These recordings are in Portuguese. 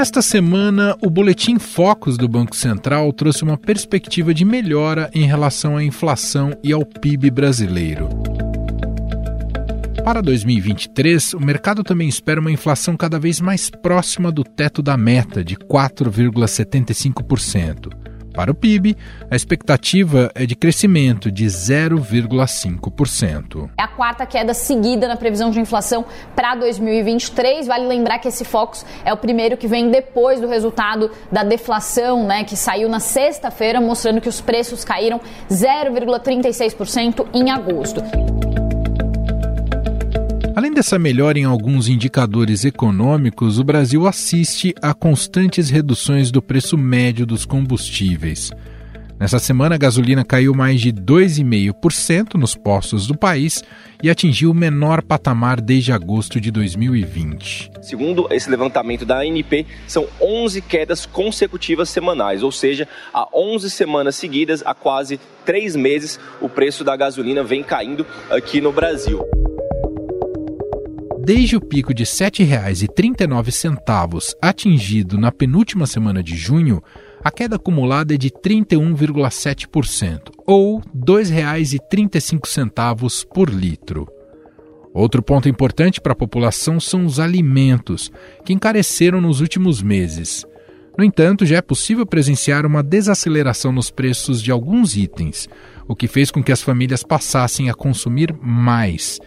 nesta semana, o Boletim Focus do Banco Central trouxe uma perspectiva de melhora em relação à inflação e ao PIB brasileiro. Para 2023, o mercado também espera uma inflação cada vez mais próxima do teto da meta, de 4,75%. Para o PIB, a expectativa é de crescimento de 0,5%. É a quarta queda seguida na previsão de inflação para 2023. Vale lembrar que esse Focus é o primeiro que vem depois do resultado da deflação, né, que saiu na sexta-feira, mostrando que os preços caíram 0,36% em agosto. Além dessa melhora em alguns indicadores econômicos, o Brasil assiste a constantes reduções do preço médio dos combustíveis. Nessa semana, a gasolina caiu mais de 2,5% nos postos do país e atingiu o menor patamar desde agosto de 2020. Segundo esse levantamento da ANP, são 11 quedas consecutivas semanais, ou seja, há 11 semanas seguidas, há quase três meses, o preço da gasolina vem caindo aqui no Brasil. Desde o pico de R$ 7,39 atingido na penúltima semana de junho, a queda acumulada é de 31,7%, ou R$ 2,35 por litro. Outro ponto importante para a população são os alimentos, que encareceram nos últimos meses. No entanto, já é possível presenciar uma desaceleração nos preços de alguns itens, o que fez com que as famílias passassem a consumir mais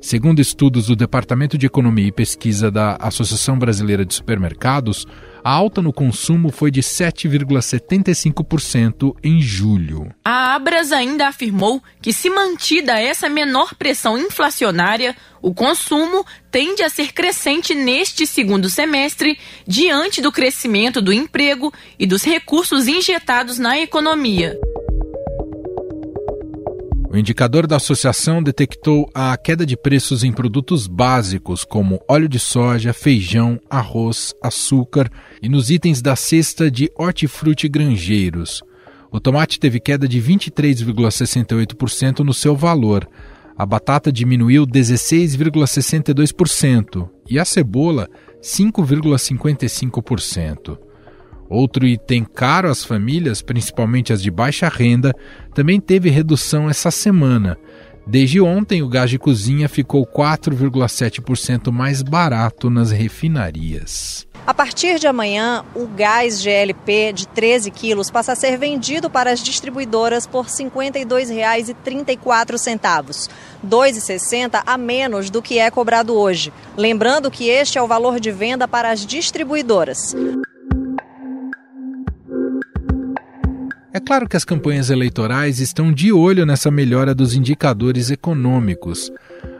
Segundo estudos do Departamento de Economia e Pesquisa da Associação Brasileira de Supermercados, a alta no consumo foi de 7,75% em julho. A Abras ainda afirmou que, se mantida essa menor pressão inflacionária, o consumo tende a ser crescente neste segundo semestre, diante do crescimento do emprego e dos recursos injetados na economia. O indicador da associação detectou a queda de preços em produtos básicos como óleo de soja, feijão, arroz, açúcar e nos itens da cesta de hortifruti granjeiros. O tomate teve queda de 23,68% no seu valor. A batata diminuiu 16,62% e a cebola 5,55%. Outro item caro às famílias, principalmente as de baixa renda, também teve redução essa semana. Desde ontem, o gás de cozinha ficou 4,7% mais barato nas refinarias. A partir de amanhã, o gás GLP de 13 quilos passa a ser vendido para as distribuidoras por R$ 52,34, R$ 2,60 a menos do que é cobrado hoje. Lembrando que este é o valor de venda para as distribuidoras. É claro que as campanhas eleitorais estão de olho nessa melhora dos indicadores econômicos.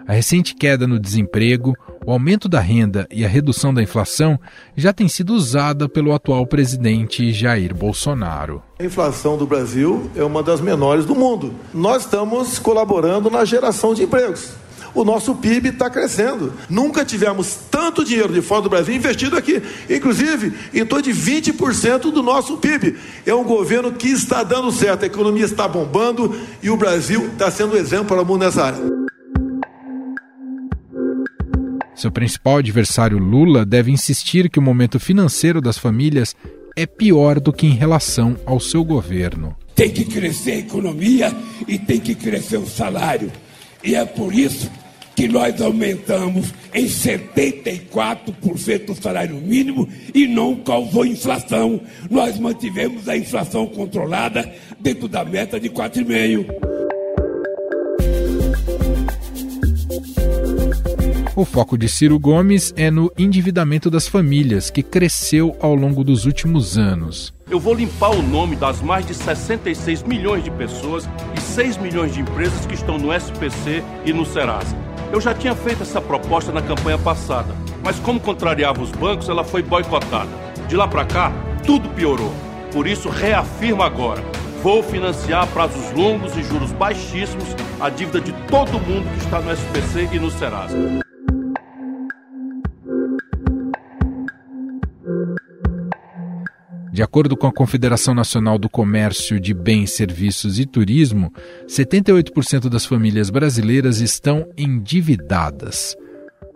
A recente queda no desemprego, o aumento da renda e a redução da inflação já tem sido usada pelo atual presidente Jair Bolsonaro. A inflação do Brasil é uma das menores do mundo. Nós estamos colaborando na geração de empregos o nosso PIB está crescendo. Nunca tivemos tanto dinheiro de fora do Brasil investido aqui. Inclusive, em torno de 20% do nosso PIB. É um governo que está dando certo, a economia está bombando e o Brasil está sendo exemplo para o mundo nessa área. Seu principal adversário, Lula, deve insistir que o momento financeiro das famílias é pior do que em relação ao seu governo. Tem que crescer a economia e tem que crescer o salário. E é por isso que nós aumentamos em 74% o salário mínimo e não causou inflação. Nós mantivemos a inflação controlada dentro da meta de 4,5%. O foco de Ciro Gomes é no endividamento das famílias, que cresceu ao longo dos últimos anos. Eu vou limpar o nome das mais de 66 milhões de pessoas e 6 milhões de empresas que estão no SPC e no Serasa. Eu já tinha feito essa proposta na campanha passada, mas como contrariava os bancos, ela foi boicotada. De lá para cá, tudo piorou. Por isso, reafirmo agora: vou financiar a prazos longos e juros baixíssimos a dívida de todo mundo que está no SPC e no Serasa. De acordo com a Confederação Nacional do Comércio de Bens, Serviços e Turismo, 78% das famílias brasileiras estão endividadas.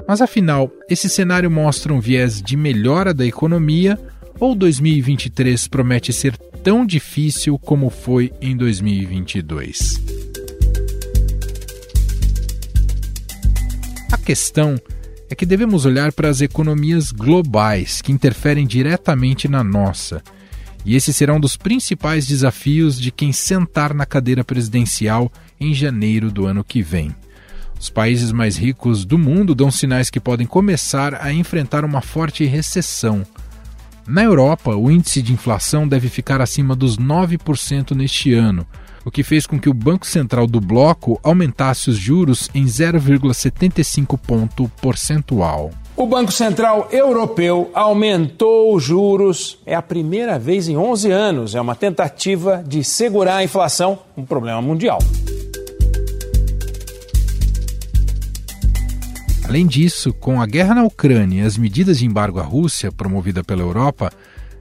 Mas afinal, esse cenário mostra um viés de melhora da economia ou 2023 promete ser tão difícil como foi em 2022? A questão é que devemos olhar para as economias globais que interferem diretamente na nossa. E esse será um dos principais desafios de quem sentar na cadeira presidencial em janeiro do ano que vem. Os países mais ricos do mundo dão sinais que podem começar a enfrentar uma forte recessão. Na Europa, o índice de inflação deve ficar acima dos 9% neste ano, o que fez com que o Banco Central do bloco aumentasse os juros em 0,75 ponto percentual. O Banco Central Europeu aumentou os juros. É a primeira vez em 11 anos. É uma tentativa de segurar a inflação, um problema mundial. Além disso, com a guerra na Ucrânia e as medidas de embargo à Rússia promovida pela Europa,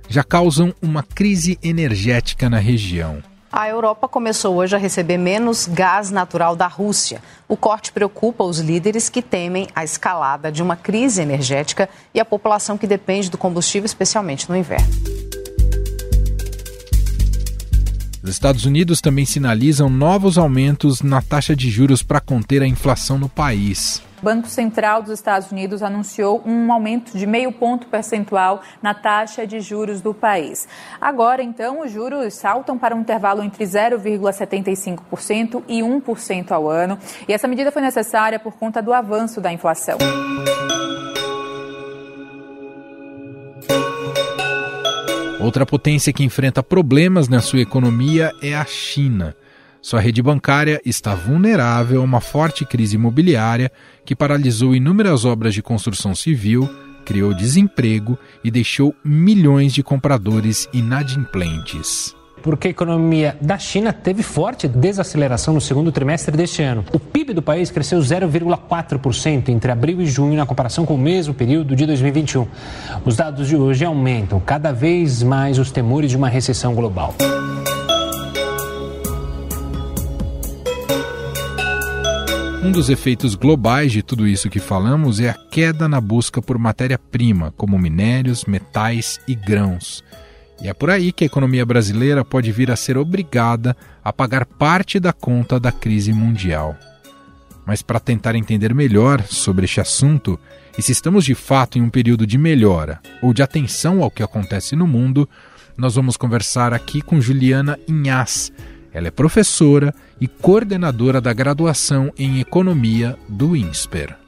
já causam uma crise energética na região. A Europa começou hoje a receber menos gás natural da Rússia. O corte preocupa os líderes que temem a escalada de uma crise energética e a população que depende do combustível, especialmente no inverno. Os Estados Unidos também sinalizam novos aumentos na taxa de juros para conter a inflação no país. O Banco Central dos Estados Unidos anunciou um aumento de meio ponto percentual na taxa de juros do país. Agora, então, os juros saltam para um intervalo entre 0,75% e 1% ao ano. E essa medida foi necessária por conta do avanço da inflação. Outra potência que enfrenta problemas na sua economia é a China. Sua rede bancária está vulnerável a uma forte crise imobiliária que paralisou inúmeras obras de construção civil, criou desemprego e deixou milhões de compradores inadimplentes porque a economia da China teve forte desaceleração no segundo trimestre deste ano. O PIB do país cresceu 0,4% entre abril e junho na comparação com o mesmo período de 2021. Os dados de hoje aumentam cada vez mais os temores de uma recessão global. Um dos efeitos globais de tudo isso que falamos é a queda na busca por matéria-prima, como minérios, metais e grãos. E é por aí que a economia brasileira pode vir a ser obrigada a pagar parte da conta da crise mundial. Mas para tentar entender melhor sobre este assunto e se estamos de fato em um período de melhora ou de atenção ao que acontece no mundo, nós vamos conversar aqui com Juliana Inhas. Ela é professora e coordenadora da graduação em Economia do INSPER.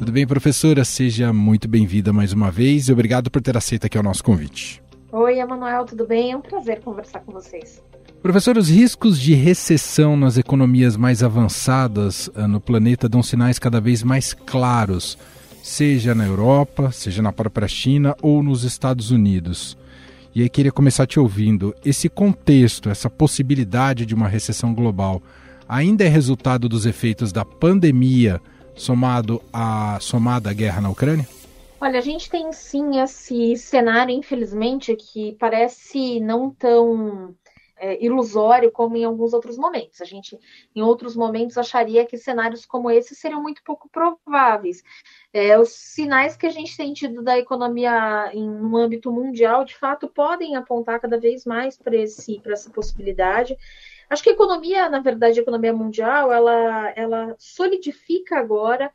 Tudo bem, professora? Seja muito bem-vinda mais uma vez e obrigado por ter aceito aqui o nosso convite. Oi, Emanuel, tudo bem? É um prazer conversar com vocês. Professor, os riscos de recessão nas economias mais avançadas uh, no planeta dão sinais cada vez mais claros, seja na Europa, seja na própria China ou nos Estados Unidos. E aí queria começar te ouvindo. Esse contexto, essa possibilidade de uma recessão global, ainda é resultado dos efeitos da pandemia somado à somada guerra na Ucrânia? Olha, a gente tem sim esse cenário, infelizmente, que parece não tão é, ilusório como em alguns outros momentos. A gente, em outros momentos, acharia que cenários como esse seriam muito pouco prováveis. É, os sinais que a gente tem tido da economia em um âmbito mundial, de fato, podem apontar cada vez mais para essa possibilidade. Acho que a economia, na verdade, a economia mundial, ela, ela solidifica agora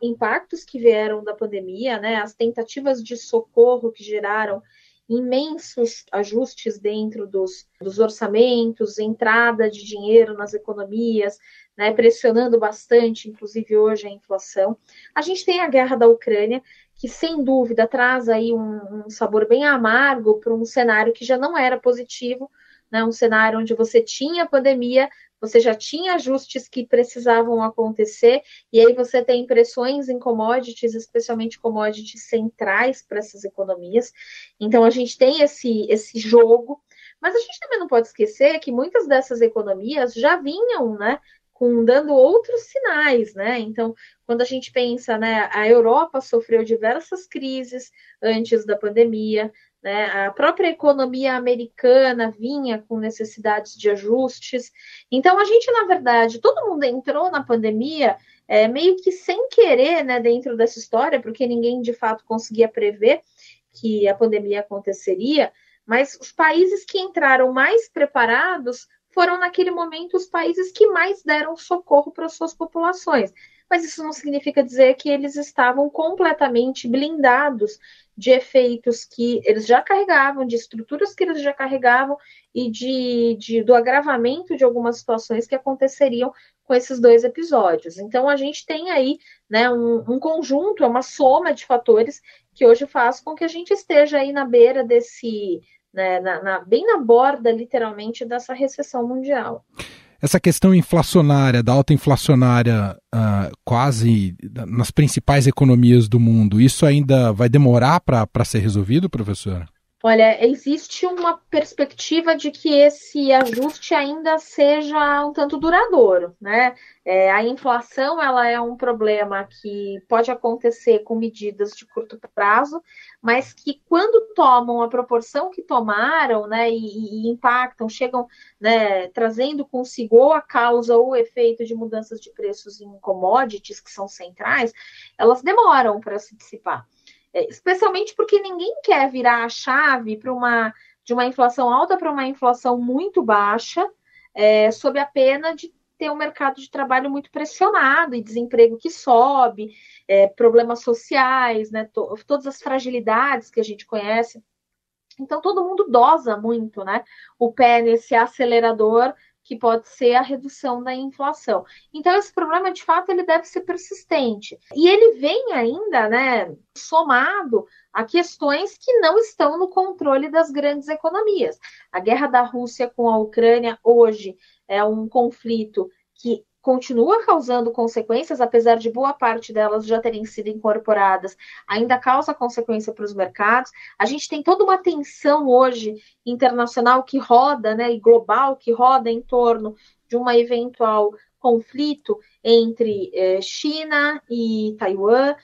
impactos que vieram da pandemia, né? As tentativas de socorro que geraram imensos ajustes dentro dos, dos orçamentos, entrada de dinheiro nas economias, né, pressionando bastante, inclusive hoje, a inflação. A gente tem a guerra da Ucrânia, que sem dúvida traz aí um, um sabor bem amargo para um cenário que já não era positivo, né, um cenário onde você tinha pandemia, você já tinha ajustes que precisavam acontecer, e aí você tem pressões em commodities, especialmente commodities centrais para essas economias. Então a gente tem esse, esse jogo, mas a gente também não pode esquecer que muitas dessas economias já vinham, né? Com, dando outros sinais, né? Então, quando a gente pensa, né, a Europa sofreu diversas crises antes da pandemia, né? A própria economia americana vinha com necessidades de ajustes. Então, a gente, na verdade, todo mundo entrou na pandemia é, meio que sem querer, né, dentro dessa história, porque ninguém de fato conseguia prever que a pandemia aconteceria, mas os países que entraram mais preparados foram, naquele momento, os países que mais deram socorro para suas populações mas isso não significa dizer que eles estavam completamente blindados de efeitos que eles já carregavam, de estruturas que eles já carregavam e de, de, do agravamento de algumas situações que aconteceriam com esses dois episódios. Então a gente tem aí né, um, um conjunto, é uma soma de fatores que hoje faz com que a gente esteja aí na beira desse, né, na, na, bem na borda, literalmente, dessa recessão mundial essa questão inflacionária, da alta inflacionária uh, quase nas principais economias do mundo, isso ainda vai demorar para ser resolvido, professora? Olha, existe uma perspectiva de que esse ajuste ainda seja um tanto duradouro, né? É, a inflação ela é um problema que pode acontecer com medidas de curto prazo, mas que quando tomam a proporção que tomaram, né, e, e impactam, chegam, né, trazendo consigo ou a causa ou o efeito de mudanças de preços em commodities que são centrais, elas demoram para se dissipar. É, especialmente porque ninguém quer virar a chave para uma de uma inflação alta para uma inflação muito baixa, é, sob a pena de ter um mercado de trabalho muito pressionado e desemprego que sobe, é, problemas sociais, né, to, todas as fragilidades que a gente conhece. Então todo mundo dosa muito, né, o pé nesse acelerador que pode ser a redução da inflação. Então esse problema de fato ele deve ser persistente e ele vem ainda, né, somado a questões que não estão no controle das grandes economias. A guerra da Rússia com a Ucrânia hoje é um conflito que continua causando consequências, apesar de boa parte delas já terem sido incorporadas, ainda causa consequência para os mercados. A gente tem toda uma tensão hoje internacional que roda, né, e global que roda em torno de uma eventual conflito entre eh, China e Taiwan,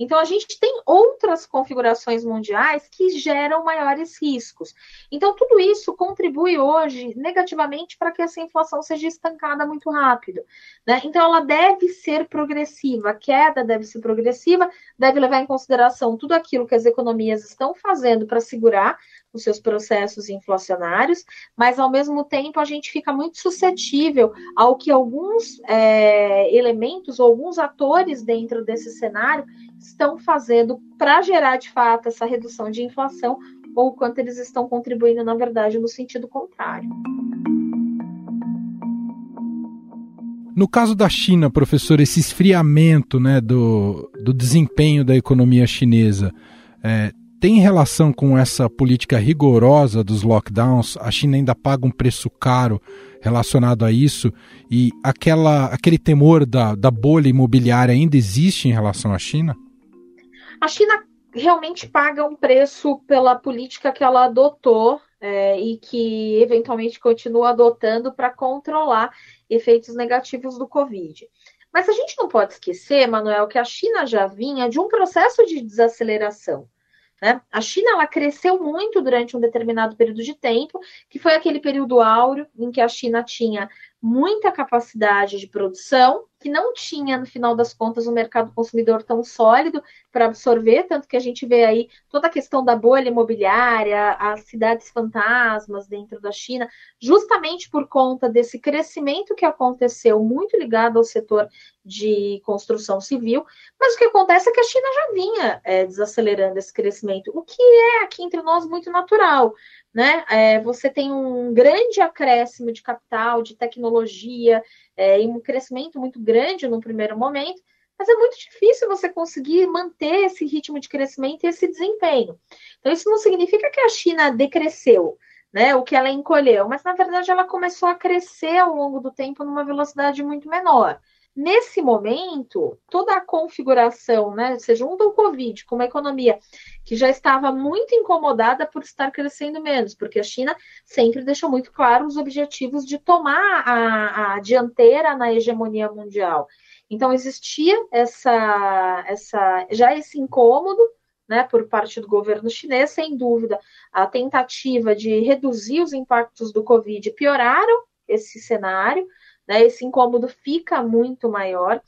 então, a gente tem outras configurações mundiais que geram maiores riscos. Então, tudo isso contribui hoje negativamente para que essa inflação seja estancada muito rápido. Né? Então, ela deve ser progressiva, a queda deve ser progressiva, deve levar em consideração tudo aquilo que as economias estão fazendo para segurar os seus processos inflacionários, mas ao mesmo tempo a gente fica muito suscetível ao que alguns é, elementos ou alguns atores dentro desse cenário estão fazendo para gerar de fato essa redução de inflação ou quanto eles estão contribuindo, na verdade, no sentido contrário. No caso da China, professor, esse esfriamento né, do, do desempenho da economia chinesa é, tem relação com essa política rigorosa dos lockdowns? A China ainda paga um preço caro relacionado a isso? E aquela, aquele temor da, da bolha imobiliária ainda existe em relação à China? A China realmente paga um preço pela política que ela adotou é, e que eventualmente continua adotando para controlar efeitos negativos do Covid. Mas a gente não pode esquecer, Manuel, que a China já vinha de um processo de desaceleração. Né? A China ela cresceu muito durante um determinado período de tempo, que foi aquele período áureo em que a China tinha muita capacidade de produção, que não tinha, no final das contas, um mercado consumidor tão sólido para absorver, tanto que a gente vê aí toda a questão da bolha imobiliária, as cidades fantasmas dentro da China, justamente por conta desse crescimento que aconteceu, muito ligado ao setor de construção civil, mas o que acontece é que a China já vinha é, desacelerando esse crescimento, o que é aqui entre nós muito natural né? É, você tem um grande acréscimo de capital, de tecnologia, é, e um crescimento muito grande no primeiro momento, mas é muito difícil você conseguir manter esse ritmo de crescimento e esse desempenho. Então, isso não significa que a China decresceu, né? O que ela encolheu, mas na verdade ela começou a crescer ao longo do tempo numa velocidade muito menor. Nesse momento, toda a configuração, né, você junta o Covid com uma economia que já estava muito incomodada por estar crescendo menos, porque a China sempre deixou muito claro os objetivos de tomar a, a dianteira na hegemonia mundial. Então existia essa, essa já esse incômodo né, por parte do governo chinês, sem dúvida, a tentativa de reduzir os impactos do Covid pioraram esse cenário, né, esse incômodo fica muito maior.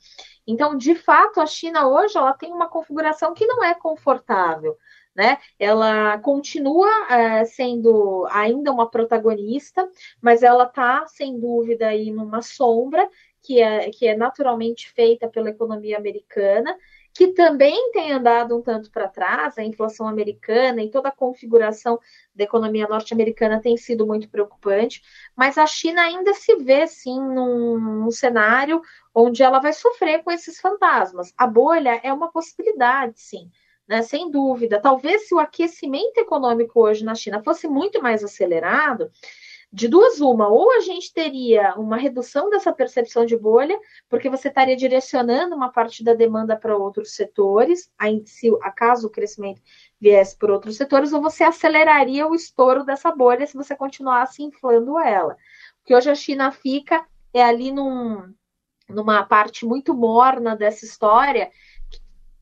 Então, de fato, a China hoje ela tem uma configuração que não é confortável. Né? Ela continua é, sendo ainda uma protagonista, mas ela está, sem dúvida, aí numa sombra que é, que é naturalmente feita pela economia americana, que também tem andado um tanto para trás, a inflação americana e toda a configuração da economia norte-americana tem sido muito preocupante, mas a China ainda se vê, sim, num, num, cenário onde ela vai sofrer com esses fantasmas. A bolha é uma possibilidade, sim, né, sem dúvida. Talvez se o aquecimento econômico hoje na China fosse muito mais acelerado, de duas uma, ou a gente teria uma redução dessa percepção de bolha, porque você estaria direcionando uma parte da demanda para outros setores, se acaso o crescimento viesse por outros setores, ou você aceleraria o estouro dessa bolha se você continuasse inflando ela. O que hoje a China fica é ali num, numa parte muito morna dessa história,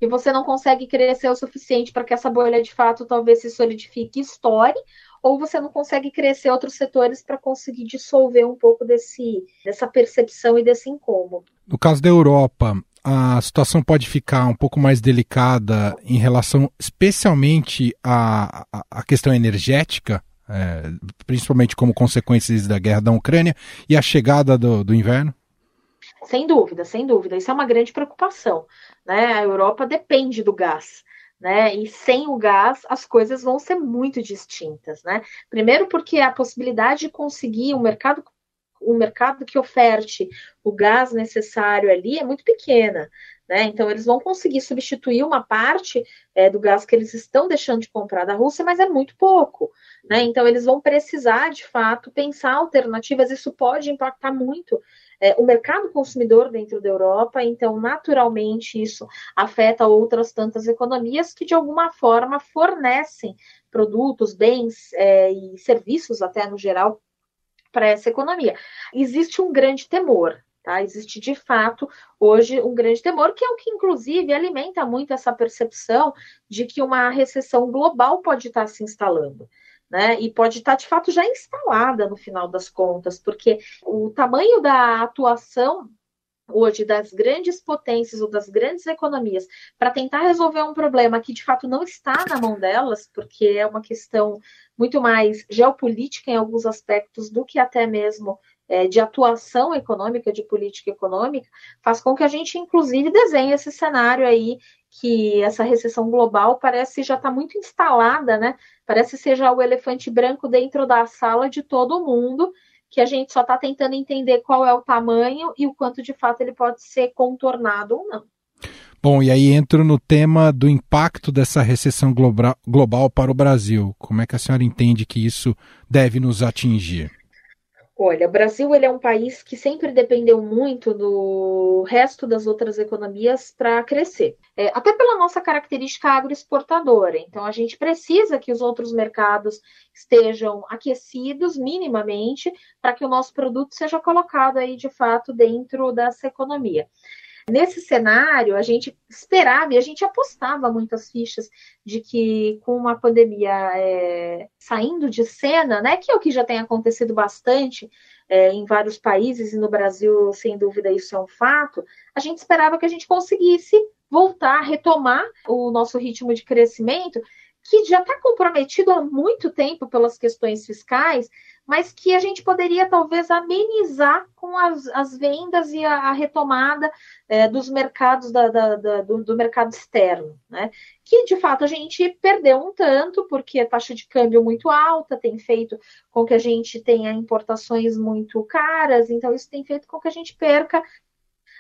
que você não consegue crescer o suficiente para que essa bolha de fato talvez se solidifique e estoure, ou você não consegue crescer outros setores para conseguir dissolver um pouco desse, dessa percepção e desse incômodo. No caso da Europa, a situação pode ficar um pouco mais delicada em relação especialmente à, à questão energética, é, principalmente como consequências da guerra da Ucrânia e a chegada do, do inverno? Sem dúvida, sem dúvida. Isso é uma grande preocupação. Né? A Europa depende do gás né? E sem o gás as coisas vão ser muito distintas, né? Primeiro porque a possibilidade de conseguir um mercado um mercado que oferte o gás necessário ali é muito pequena. Né? Então, eles vão conseguir substituir uma parte é, do gás que eles estão deixando de comprar da Rússia, mas é muito pouco. Né? Então, eles vão precisar, de fato, pensar alternativas. Isso pode impactar muito é, o mercado consumidor dentro da Europa, então, naturalmente, isso afeta outras tantas economias que, de alguma forma, fornecem produtos, bens é, e serviços, até no geral, para essa economia. Existe um grande temor, Tá? Existe de fato hoje um grande temor, que é o que, inclusive, alimenta muito essa percepção de que uma recessão global pode estar se instalando né? E pode estar de fato já instalada no final das contas, porque o tamanho da atuação hoje das grandes potências ou das grandes economias para tentar resolver um problema que de fato não está na mão delas, porque é uma questão muito mais geopolítica em alguns aspectos do que até mesmo é, de atuação econômica, de política econômica, faz com que a gente, inclusive, desenhe esse cenário aí que essa recessão global parece já está muito instalada, né? Parece ser já o elefante branco dentro da sala de todo mundo, que a gente só está tentando entender qual é o tamanho e o quanto de fato ele pode ser contornado ou não. Bom, e aí entro no tema do impacto dessa recessão global para o Brasil. Como é que a senhora entende que isso deve nos atingir? Olha, o Brasil ele é um país que sempre dependeu muito do resto das outras economias para crescer, é, até pela nossa característica agroexportadora. Então, a gente precisa que os outros mercados estejam aquecidos minimamente para que o nosso produto seja colocado aí de fato dentro dessa economia. Nesse cenário, a gente esperava e a gente apostava muitas fichas de que com a pandemia é, saindo de cena, né, que é o que já tem acontecido bastante é, em vários países e no Brasil, sem dúvida, isso é um fato, a gente esperava que a gente conseguisse voltar, retomar o nosso ritmo de crescimento, que já está comprometido há muito tempo pelas questões fiscais, mas que a gente poderia talvez amenizar com as, as vendas e a, a retomada é, dos mercados da, da, da, do, do, mercado externo, né? Que de fato a gente perdeu um tanto, porque a taxa de câmbio muito alta tem feito com que a gente tenha importações muito caras, então isso tem feito com que a gente perca.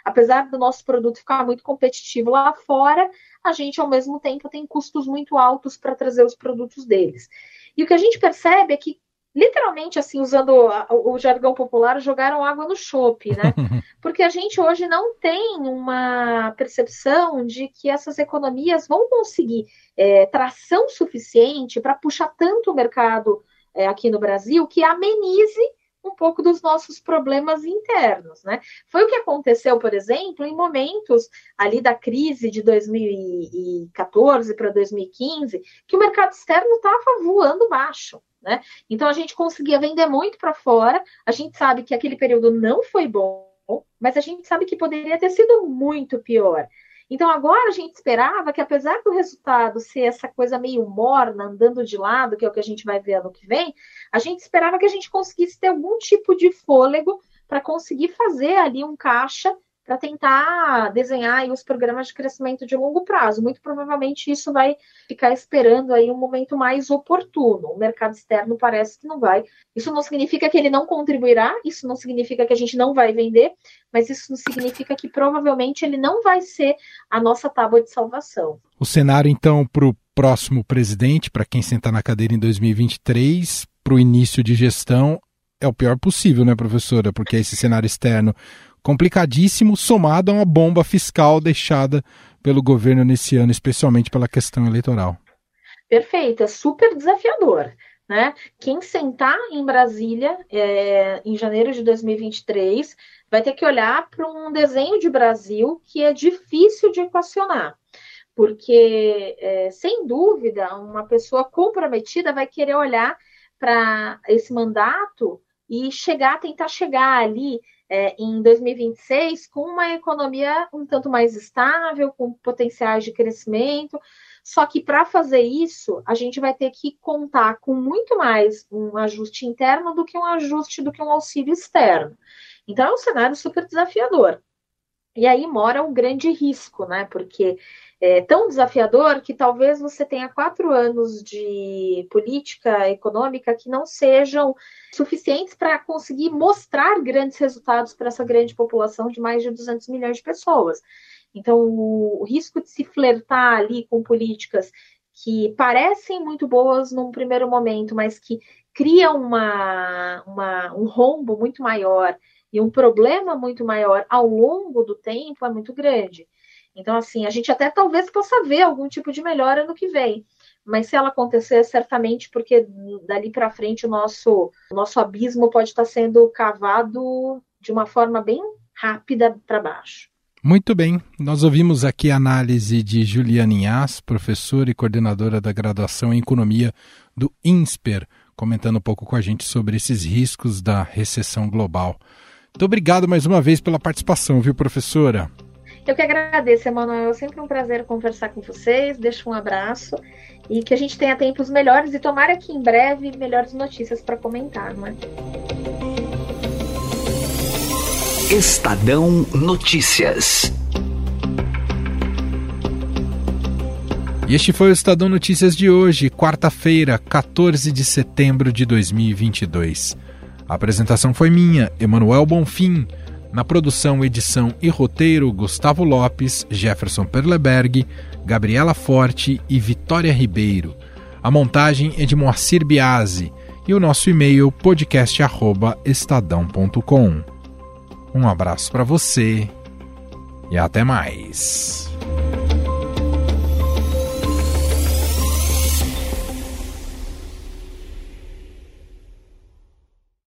Apesar do nosso produto ficar muito competitivo lá fora, a gente ao mesmo tempo tem custos muito altos para trazer os produtos deles. E o que a gente percebe é que literalmente, assim, usando o jargão popular, jogaram água no chope, né? Porque a gente hoje não tem uma percepção de que essas economias vão conseguir é, tração suficiente para puxar tanto o mercado é, aqui no Brasil que amenize um pouco dos nossos problemas internos, né? Foi o que aconteceu, por exemplo, em momentos ali da crise de 2014 para 2015, que o mercado externo estava voando baixo. Né? Então a gente conseguia vender muito para fora. A gente sabe que aquele período não foi bom, mas a gente sabe que poderia ter sido muito pior. Então agora a gente esperava que, apesar do resultado ser essa coisa meio morna, andando de lado, que é o que a gente vai ver ano que vem, a gente esperava que a gente conseguisse ter algum tipo de fôlego para conseguir fazer ali um caixa para tentar desenhar os programas de crescimento de longo prazo. Muito provavelmente isso vai ficar esperando aí um momento mais oportuno. O mercado externo parece que não vai. Isso não significa que ele não contribuirá, isso não significa que a gente não vai vender, mas isso significa que provavelmente ele não vai ser a nossa tábua de salvação. O cenário, então, para o próximo presidente, para quem sentar na cadeira em 2023, para o início de gestão, é o pior possível, né, professora? Porque esse cenário externo complicadíssimo, somado a uma bomba fiscal deixada pelo governo nesse ano, especialmente pela questão eleitoral. Perfeito, é super desafiador. Né? Quem sentar em Brasília é, em janeiro de 2023 vai ter que olhar para um desenho de Brasil que é difícil de equacionar, porque, é, sem dúvida, uma pessoa comprometida vai querer olhar para esse mandato e chegar, tentar chegar ali é, em 2026 com uma economia um tanto mais estável, com potenciais de crescimento. Só que para fazer isso, a gente vai ter que contar com muito mais um ajuste interno do que um ajuste do que um auxílio externo. Então é um cenário super desafiador. E aí mora um grande risco, né? Porque é tão desafiador que talvez você tenha quatro anos de política econômica que não sejam suficientes para conseguir mostrar grandes resultados para essa grande população de mais de 200 milhões de pessoas. Então, o, risco de se flertar ali com políticas que parecem muito boas num primeiro momento, mas que criam uma, uma, um rombo muito maior e um problema muito maior ao longo do tempo é muito grande. Então, assim, a gente até talvez possa ver algum tipo de melhora no que vem. Mas se ela acontecer, certamente, porque dali para frente o nosso, o nosso abismo pode estar sendo cavado de uma forma bem rápida para baixo. Muito bem, nós ouvimos aqui a análise de Juliana Inhas, professora e coordenadora da graduação em Economia do INSPER, comentando um pouco com a gente sobre esses riscos da recessão global. Muito obrigado mais uma vez pela participação, viu, professora? Eu que agradeço, Emanuel. É sempre um prazer conversar com vocês. Deixo um abraço e que a gente tenha tempos melhores e tomara que em breve melhores notícias para comentar, não é? Estadão Notícias. E este foi o Estadão Notícias de hoje, quarta-feira, 14 de setembro de 2022. A apresentação foi minha, Emanuel Bonfim. Na produção, edição e roteiro, Gustavo Lopes, Jefferson Perleberg, Gabriela Forte e Vitória Ribeiro. A montagem é de Moacir Biasi e o nosso e-mail podcast@estadão.com. Um abraço para você e até mais.